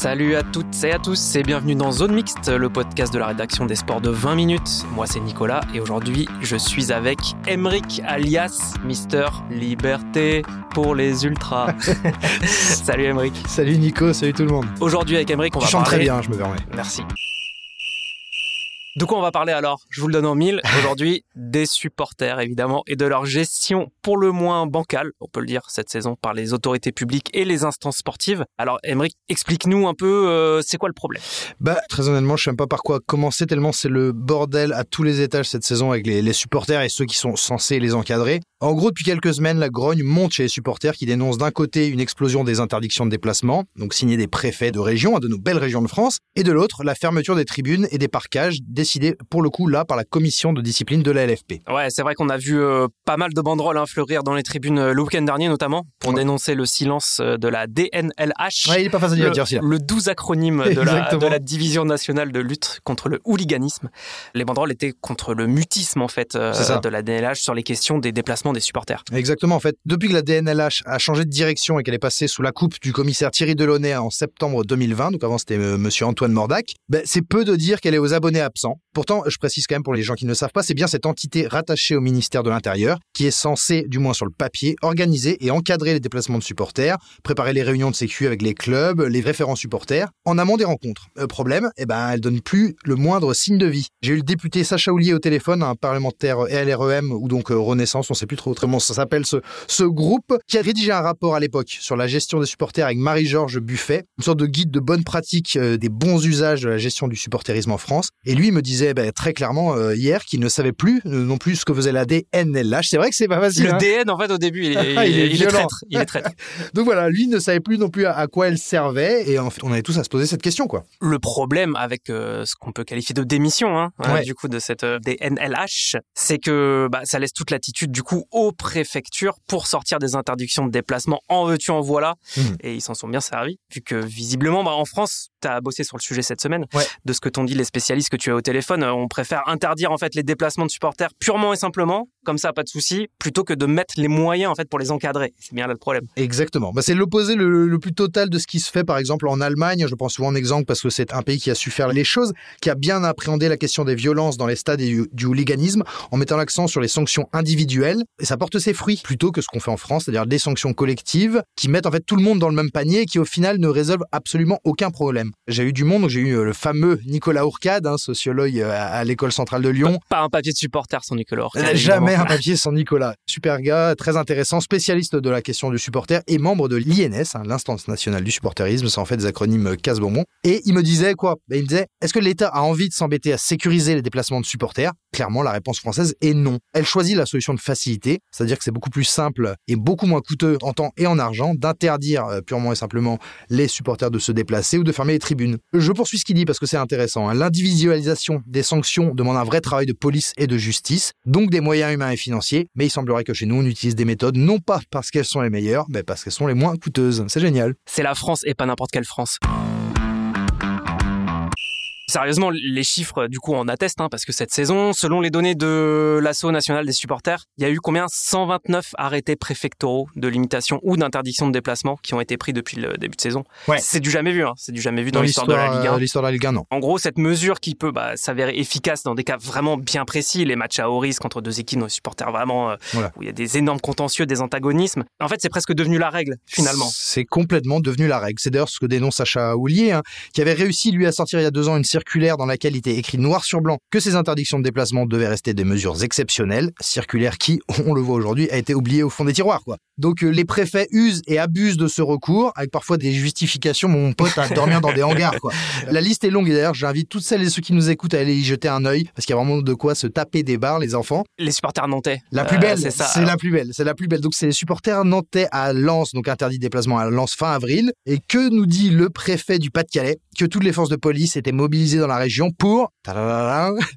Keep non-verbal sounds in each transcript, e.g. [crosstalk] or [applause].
Salut à toutes et à tous et bienvenue dans Zone Mixte, le podcast de la rédaction des sports de 20 minutes. Moi c'est Nicolas et aujourd'hui je suis avec Emric alias Mister Liberté pour les ultras. [laughs] salut Emric. Salut Nico, salut tout le monde. Aujourd'hui avec Emric on Tu va chantes parler... très bien, je me permets. Merci. De quoi on va parler alors? Je vous le donne en mille. [laughs] Aujourd'hui, des supporters évidemment et de leur gestion pour le moins bancale, on peut le dire cette saison par les autorités publiques et les instances sportives. Alors Emeric, explique-nous un peu euh, c'est quoi le problème? Bah, très honnêtement, je sais même pas par quoi commencer tellement c'est le bordel à tous les étages cette saison avec les, les supporters et ceux qui sont censés les encadrer. En gros, depuis quelques semaines, la grogne monte chez les supporters qui dénoncent d'un côté une explosion des interdictions de déplacement, donc signées des préfets de région, hein, de nos belles régions de France, et de l'autre, la fermeture des tribunes et des parcages décidée pour le coup là par la commission de discipline de la LFP. Ouais, c'est vrai qu'on a vu euh, pas mal de banderoles hein, fleurir dans les tribunes euh, le week-end dernier notamment pour Ouais. dénoncer le silence euh, de la DNLH. Ouais, il est pas facile à le, dire celui-là. le 12 acronyme de la, Exactement. de la division nationale de lutte contre le hooliganisme. Les banderoles étaient contre le mutisme en fait euh, de la DNLH sur les questions des déplacements des supporters. Exactement, en fait. Depuis que la DNLH a changé de direction et qu'elle est passée sous la coupe du commissaire Thierry Delaunay en septembre 2020, donc avant c'était euh, monsieur Antoine Mordac, ben, c'est peu de dire qu'elle est aux abonnés absents. Pourtant, je précise quand même pour les gens qui ne savent pas, c'est bien cette entité rattachée au ministère de l'Intérieur qui est censée, du moins sur le papier, organiser et encadrer les déplacements de supporters, préparer les réunions de sécu avec les clubs, les référents supporters, en amont des rencontres. Euh, problème, eh ben, elle donne plus le moindre signe de vie. J'ai eu le député Sacha Oulier au téléphone, un parlementaire LREM ou donc euh, Renaissance, on sait plus trop comment ça s'appelle ce, ce groupe, qui a rédigé un rapport à l'époque sur la gestion des supporters avec Marie-Georges Buffet, une sorte de guide de bonnes pratiques euh, des bons usages de la gestion du supporterisme en France. Et lui il me disait ben, très clairement euh, hier qu'il ne savait plus euh, non plus ce que faisait la DNLH. C'est vrai que c'est pas facile. Le hein. DN en fait au début il est, [laughs] il est il est traître. Il est traître. [laughs] Donc voilà, lui ne savait plus non plus à, à quoi elle servait. Et en fait, on avait tous à se poser cette question, quoi. Le problème avec ce qu'on peut qualifier de démission, hein, du coup, de cette DNLH, c'est que bah, ça laisse toute l'attitude du coup aux préfectures pour sortir des interdictions de déplacement en veux-tu en voilà. Mhm. Et ils s'en sont bien servis, vu que visiblement, bah, en France, tu as bossé sur le sujet cette semaine. Ouais. De ce que t'ont dit les spécialistes que tu as au téléphone, euh, on préfère interdire en fait les déplacements de supporters purement et simplement, comme ça, pas de souci, plutôt que de mettre les moyens en fait pour les encadrer. C'est bien là le problème. Exactement. Bah, c'est l'opposé le, le plus total de ce qui se fait, par exemple, en Allemagne. Je prends souvent en exemple parce que c'est un pays qui a su faire les choses, qui a bien appréhendé la question des violences dans les stades et du, du hooliganisme en mettant l'accent sur les sanctions individuelles. Et ça porte ses fruits plutôt que ce qu'on fait en France, c'est-à-dire des sanctions collectives qui mettent en fait tout le monde dans le même panier et qui au final ne résolvent absolument aucun problème. J'ai eu du monde, j'ai eu euh, le fameux Nicolas Ourcade, hein, sociologue euh, à, à l'école centrale de Lyon, Pas un papier de supporter sans Nicolas. Orcade, Euh, Jamais un [laughs] papier sans Nicolas. Super gars, très intéressant, spécialiste de la question du supporter et membre de l'INS, hein, l'instance nationale du supporterisme, c'est en fait des acronymes casse-bonbon. Et il me disait quoi? Ben, Il me disait, est-ce que l'État a envie de s'embêter à sécuriser les déplacements de supporters? Clairement, la réponse française est non. Elle choisit la solution de facilité, c'est-à-dire que c'est beaucoup plus simple et beaucoup moins coûteux en temps et en argent d'interdire euh, purement et simplement les supporters de se déplacer ou de fermer les tribunes. Je poursuis ce qu'il dit parce que c'est intéressant. hein. L'individualisation des sanctions demande un vrai travail de police et de justice, donc des moyens humains et financiers, mais il semblerait que chez nous, on utilise des méthodes non pas parce qu'elles sont les meilleures, mais parce qu'elles sont les moins coûteuses. C'est génial. C'est la France et pas n'importe quelle France. Sérieusement, les chiffres du coup en attestent, hein, parce que cette saison, selon les données de l'Asso national des supporters, il y a eu combien? 129 arrêtés préfectoraux de limitation ou d'interdiction de déplacement qui ont été pris depuis le début de saison. Ouais. C'est du jamais vu, hein, c'est du jamais vu dans, l'histoire de la Ligue 1. euh, l'histoire de la Ligue 1, non. En gros, cette mesure qui peut bah, s'avérer efficace dans des cas vraiment bien précis, les matchs à haut risque entre deux équipes, nos supporters vraiment, euh, Voilà. où il y a des énormes contentieux, des antagonismes. En fait, c'est presque devenu la règle, finalement. C'est complètement devenu la règle. C'est d'ailleurs ce que dénonce Sacha Houlier, hein, qui avait réussi, lui, à sortir il y a deux ans une circulaire circulaire dans laquelle il était écrit noir sur blanc que ces interdictions de déplacement devaient rester des mesures exceptionnelles, circulaire qui, [laughs] on le voit aujourd'hui, a été oubliée au fond des tiroirs. Quoi. Donc euh, les préfets usent et abusent de ce recours, avec parfois des justifications, mon pote, à dormir dans des hangars. Quoi. [laughs] La liste est longue et d'ailleurs j'invite toutes celles et ceux qui nous écoutent à aller y jeter un œil, parce qu'il y a vraiment de quoi se taper des barres, les enfants. Les supporters nantais. La plus Euh, belle, c'est ça. c'est la plus belle, c'est la plus belle. Donc c'est les supporters nantais à Lens, donc interdit de déplacement à Lens fin avril. Et que nous dit le préfet du Pas-de-Calais? Que toutes les forces de police étaient mobilisées dans la région pour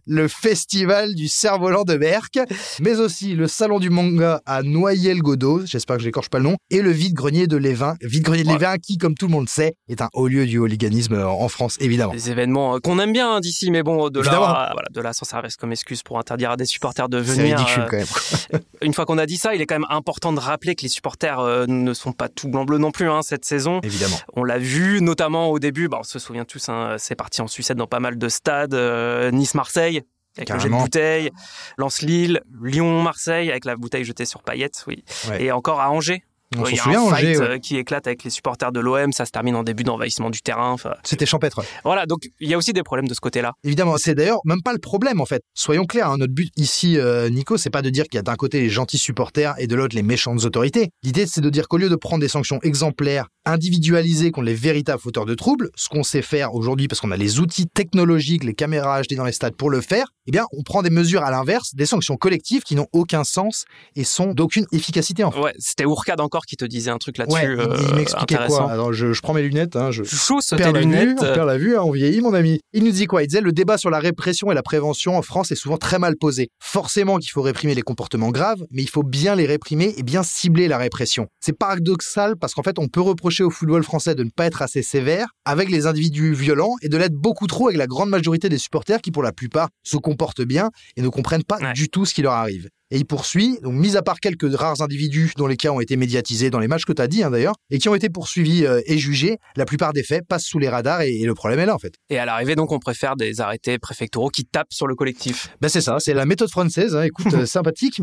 le festival du cerf-volant de Berck, mais aussi le salon du manga à Noyelles-Godeau, j'espère que j'écorche pas le nom, et le vide-grenier de Lévin. Vide-grenier de Ouais. Lévin qui, comme tout le monde sait, est un haut lieu du hooliganisme en France, évidemment. Des événements euh, qu'on aime bien hein, d'ici, mais bon, de Évidemment. là, voilà, de là, sans servir comme excuse pour interdire à des supporters de C'est venir. ridicule euh, quand même. [laughs] Une fois qu'on a dit ça, il est quand même important de rappeler que les supporters euh, ne sont pas tout blanc-bleu non plus hein, cette saison. Évidemment. On l'a vu notamment au début, bah, on se souvient tous, hein, c'est parti en sucette dans pas mal de stades, euh, Nice-Marseille. Avec le jet de bouteille, Lens-Lille, Lyon-Marseille avec la bouteille jetée sur paillettes, oui. Ouais. Et encore à Angers. On il y s'en a souvient, un Angers, fight ouais. euh, qui éclate avec les supporters de l'OM, ça se termine en début d'envahissement du terrain. C'était champêtre. Voilà, donc il y a aussi des problèmes de ce côté-là. Évidemment, c'est d'ailleurs même pas le problème en fait. Soyons clairs, hein, notre but ici, euh, Nico, c'est pas de dire qu'il y a d'un côté les gentils supporters et de l'autre les méchantes autorités. L'idée, c'est de dire qu'au lieu de prendre des sanctions exemplaires, individualisées contre les véritables fauteurs de troubles, ce qu'on sait faire aujourd'hui parce qu'on a les outils technologiques, les caméras HD dans les stades pour le faire, eh bien, on prend des mesures à l'inverse, des sanctions collectives qui n'ont aucun sens et sont d'aucune efficacité en fait. Ouais, c'était Ourcade encore qui te disait un truc là-dessus. Ouais, il, euh, il m'expliquait quoi Alors, je, je prends mes lunettes, hein, je, on tes perd la vue, lunettes. on perd la vue, hein, on vieillit, mon ami. Il nous dit quoi? Il disait le débat sur la répression et la prévention en France est souvent très mal posé. Forcément qu'il faut réprimer les comportements graves, mais il faut bien les réprimer et bien cibler la répression. C'est paradoxal parce qu'en fait, on peut reprocher au football français de ne pas être assez sévère avec les individus violents et de l'être beaucoup trop avec la grande majorité des supporters qui, pour la plupart, se comportent bien et ne comprennent pas Ouais. du tout ce qui leur arrive. Et il poursuit, donc mis à part quelques rares individus dont les cas ont été médiatisés dans les matchs que tu as dit hein, d'ailleurs, et qui ont été poursuivis euh, et jugés, la plupart des faits passent sous les radars et, et le problème est là en fait. Et à l'arrivée, donc, on préfère des arrêtés préfectoraux qui tapent sur le collectif. Ben c'est ça, c'est la méthode française, hein, écoute, [laughs] euh, sympathique.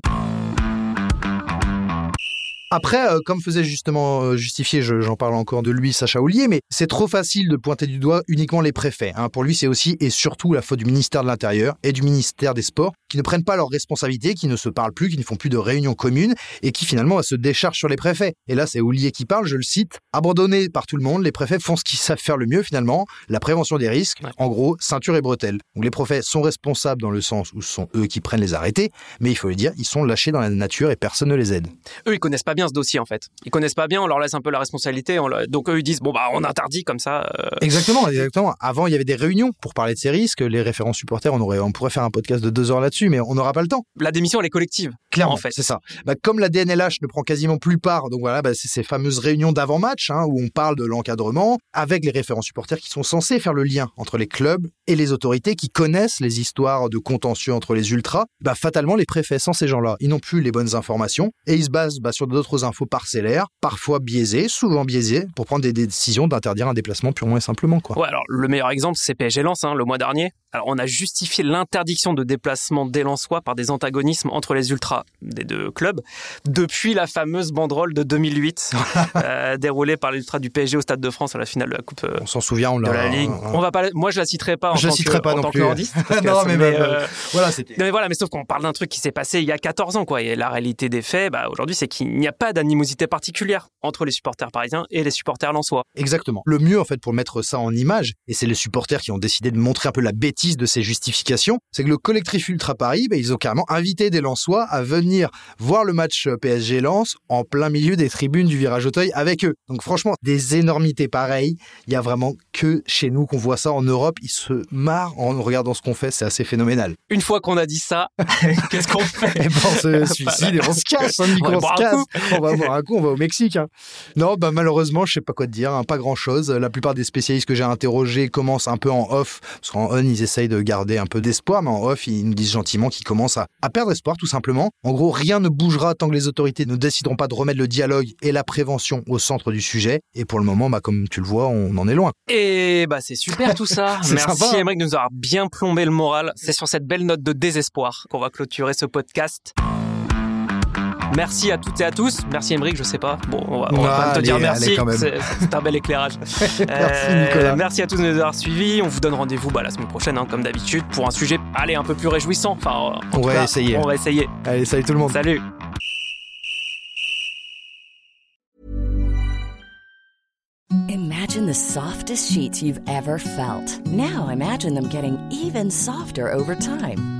Après, euh, comme faisait justement euh, justifier, je- j'en parle encore de lui, Sacha Ollier, mais c'est trop facile de pointer du doigt uniquement les préfets. hein. Pour lui, c'est aussi et surtout la faute du ministère de l'Intérieur et du ministère des Sports qui ne prennent pas leurs responsabilités, qui ne se parlent plus, qui ne font plus de réunions communes et qui finalement se déchargent sur les préfets. Et là, c'est Ollier qui parle, je le cite. Abandonnés par tout le monde, les préfets font ce qu'ils savent faire le mieux finalement, la prévention des risques. Ouais. En gros, ceinture et bretelles. Donc les préfets sont responsables dans le sens où ce sont eux qui prennent les arrêtés, mais il faut le dire, ils sont lâchés dans la nature et personne ne les aide. Eux, ils connaissent pas bien ce dossier, en fait. Ils connaissent pas bien, on leur laisse un peu la responsabilité. on leur- Donc, eux, ils disent, bon, bah, on interdit comme ça. euh, Exactement, exactement. Avant, il y avait des réunions pour parler de ces risques. Les référents supporters, on, aurait, on pourrait faire un podcast de deux heures là-dessus, mais on n'aura pas le temps. La démission, elle est collective. Clairement, En fait. c'est ça. Bah, comme la DNLH ne prend quasiment plus part, donc voilà, bah, c'est ces fameuses réunions d'avant-match hein, où on parle de l'encadrement avec les référents supporters qui sont censés faire le lien entre les clubs et les autorités qui connaissent les histoires de contentieux entre les ultras. Bah, fatalement, les préfets, sans ces gens-là, ils n'ont plus les bonnes informations et ils se basent bah, sur d'autres infos parcellaires, parfois biaisées, souvent biaisées, pour prendre des décisions d'interdire un déplacement purement et simplement. Quoi. Ouais, alors, le meilleur exemple, c'est PSG Lens, hein, le mois dernier. Alors, on a justifié l'interdiction de déplacement des Lensois par des antagonismes entre les ultras des deux clubs depuis la fameuse banderole de 2008 [laughs] euh, déroulée par les ultras du PSG au Stade de France à la finale de la Coupe euh, On s'en souvient, on de l'a. Ligue. on- On va pas, moi, je la citerai pas en Je la tant citerai que, pas en non tant plus. que nordiste, parce [laughs] Non, mais même, euh, Voilà, c'était. mais voilà, mais sauf qu'on parle d'un truc qui s'est passé il y a 14 ans, quoi. Et la réalité des faits, bah, aujourd'hui, c'est qu'il n'y a pas d'animosité particulière entre les supporters parisiens et les supporters lensois. Exactement. Le mieux, en fait, pour mettre ça en image, et c'est les supporters qui ont décidé de montrer un peu la bêtise de ces justifications, c'est que le collectif Ultra Paris, bah, ils ont carrément invité des Lensois à venir voir le match PSG Lens en plein milieu des tribunes du virage Auteuil avec eux. Donc franchement, des énormités pareilles, il y a vraiment que chez nous qu'on voit ça en Europe. Ils se marrent en regardant ce qu'on fait, c'est assez phénoménal. Une fois qu'on a dit ça, [laughs] qu'est-ce qu'on fait Et ben, on se suicide et on se casse, hein, On va on se boire un casse. coup. On va boire un coup, on va au Mexique. hein. Non, bah malheureusement, je sais pas quoi te dire, hein, pas grand chose. La plupart des spécialistes que j'ai interrogés commencent un peu en off, parce qu'en on, ils essayent de garder un peu d'espoir, mais en off, ils nous disent gentiment qu'ils commencent à, à perdre espoir, tout simplement. En gros, rien ne bougera tant que les autorités ne décideront pas de remettre le dialogue et la prévention au centre du sujet. Et pour le moment, bah, comme tu le vois, on en est loin. Et bah c'est super tout ça. [laughs] Merci sympa, hein. Émeric de nous avoir bien plombé le moral. C'est sur cette belle note de désespoir qu'on va clôturer ce podcast. Merci à toutes et à tous. Merci Emeric, je sais pas. Bon, on va, on va Ah, quand même te allez, dire merci. quand même. C'est un bel éclairage. [laughs] Merci, Euh, Nicolas. Merci à tous de nous avoir suivis. On vous donne rendez-vous bah, la semaine prochaine, hein, comme d'habitude, pour un sujet, allez, un peu plus réjouissant. Enfin, en On tout va cas, essayer. On va essayer. Allez, salut tout le monde. Salut. Imagine the softest sheets you've ever felt. Now imagine them getting even softer over time.